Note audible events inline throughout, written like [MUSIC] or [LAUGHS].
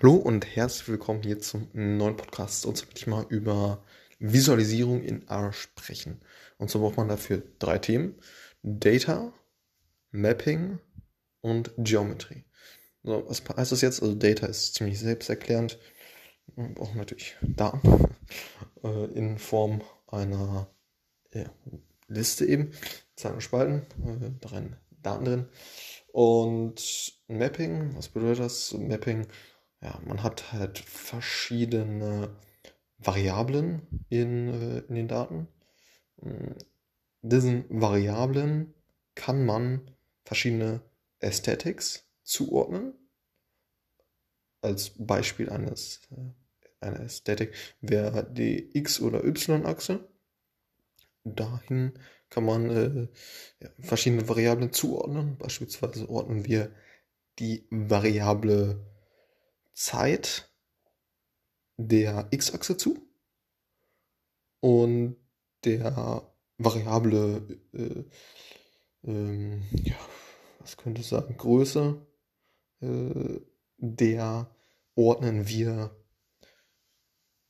Hallo und herzlich willkommen hier zum neuen Podcast. Und zwar möchte ich mal über Visualisierung in R sprechen. Und zwar braucht man dafür drei Themen. Data, Mapping und Geometry. So, was heißt das jetzt? Also Data ist ziemlich selbsterklärend. Man braucht natürlich Daten [LAUGHS] äh, in Form einer Liste eben, Zahlen und Spalten, äh, drei Daten drin. Und Mapping, was bedeutet das? Mapping ja, man hat halt verschiedene Variablen in, äh, in den Daten. Mm, diesen Variablen kann man verschiedene Aesthetics zuordnen. Als Beispiel eines, äh, einer Ästhetik wäre die X- oder Y-Achse. Dahin kann man äh, ja, verschiedene Variablen zuordnen. Beispielsweise ordnen wir die Variable Zeit der x-Achse zu und der Variable, äh, ähm, ja, was könnte ich sagen, Größe, äh, der ordnen wir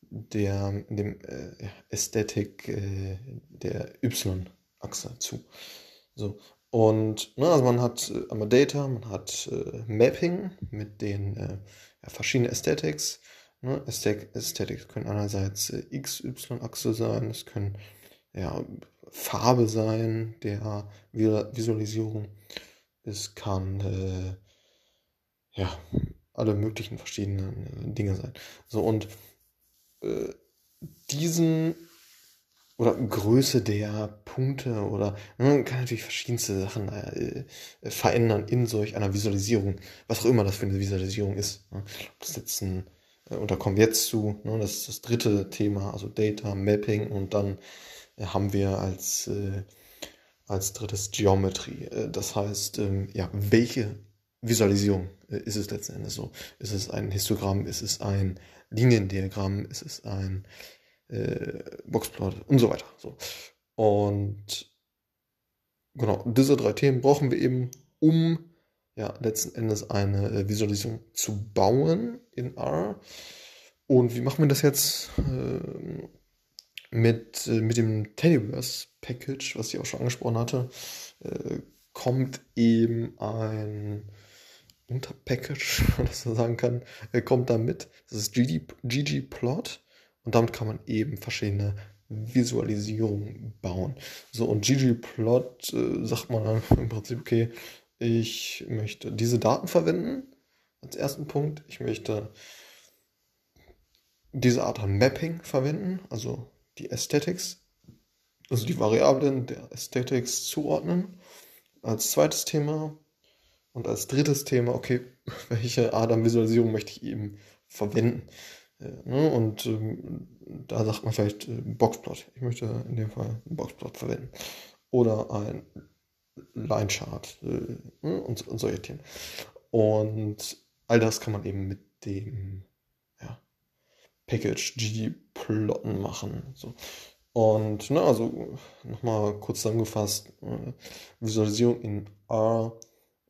der, dem äh, Ästhetik äh, der y-Achse zu. So. Und ne, also man hat äh, einmal Data, man hat äh, Mapping mit den äh, ja, verschiedene Aesthetics. Ne? Aesthetics können einerseits äh, XY-Achse sein, es können ja, Farbe sein der Visualisierung, es kann äh, ja, alle möglichen verschiedenen äh, Dinge sein. So und äh, diesen oder Größe der Punkte oder man ne, kann natürlich verschiedenste Sachen äh, verändern in solch einer Visualisierung, was auch immer das für eine Visualisierung ist. Ne? Das jetzt ein, äh, und da kommen wir jetzt zu, ne? das ist das dritte Thema, also Data, Mapping und dann äh, haben wir als, äh, als drittes Geometry. Äh, das heißt, ähm, ja, welche Visualisierung äh, ist es letzten Endes so? Ist es ein Histogramm? Ist es ein Liniendiagramm? Ist es ein äh, Boxplot und so weiter. So. Und genau, diese drei Themen brauchen wir eben, um ja, letzten Endes eine äh, Visualisierung zu bauen in R. Und wie machen wir das jetzt äh, mit, äh, mit dem Teddyverse Package, was ich auch schon angesprochen hatte? Äh, kommt eben ein Unterpackage, [LAUGHS] wenn man sagen kann, äh, kommt da mit. Das ist ggplot. Und damit kann man eben verschiedene Visualisierungen bauen. So, und ggplot äh, sagt man dann im Prinzip, okay, ich möchte diese Daten verwenden als ersten Punkt. Ich möchte diese Art an Mapping verwenden, also die Aesthetics, also die Variablen der Aesthetics zuordnen. Als zweites Thema und als drittes Thema, okay, [LAUGHS] welche Art an Visualisierung möchte ich eben verwenden? Ne? Und ähm, da sagt man vielleicht äh, Boxplot. Ich möchte in dem Fall einen Boxplot verwenden. Oder ein Line Chart äh, ne? und, und solche Themen. Und all das kann man eben mit dem ja, Package ggplotten machen. So. Und ne, also nochmal kurz zusammengefasst, äh, Visualisierung in R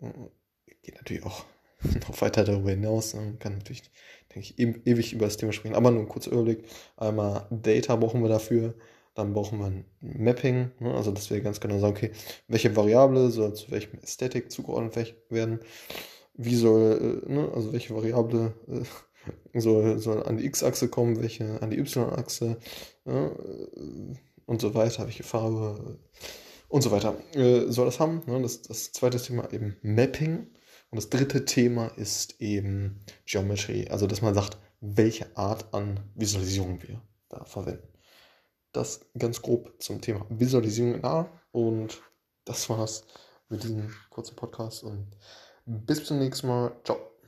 äh, geht natürlich auch [LAUGHS] noch weiter darüber hinaus. Man kann natürlich, denke ich, ewig über das Thema sprechen. Aber nur ein kurzer Überblick. Einmal Data brauchen wir dafür. Dann brauchen wir ein Mapping, ne? also dass wir ganz genau sagen, okay, welche Variable soll zu welchem Ästhetik zugeordnet werden, wie soll, äh, ne? also welche Variable äh, [LAUGHS] soll, soll an die X-Achse kommen, welche an die Y-Achse äh, und so weiter, welche Farbe und so weiter äh, soll das haben. Ne? Das, das zweite Thema eben Mapping. Und das dritte Thema ist eben Geometry, also dass man sagt, welche Art an Visualisierung wir da verwenden. Das ganz grob zum Thema Visualisierung in R und das war's mit diesem kurzen Podcast und bis zum nächsten Mal. Ciao.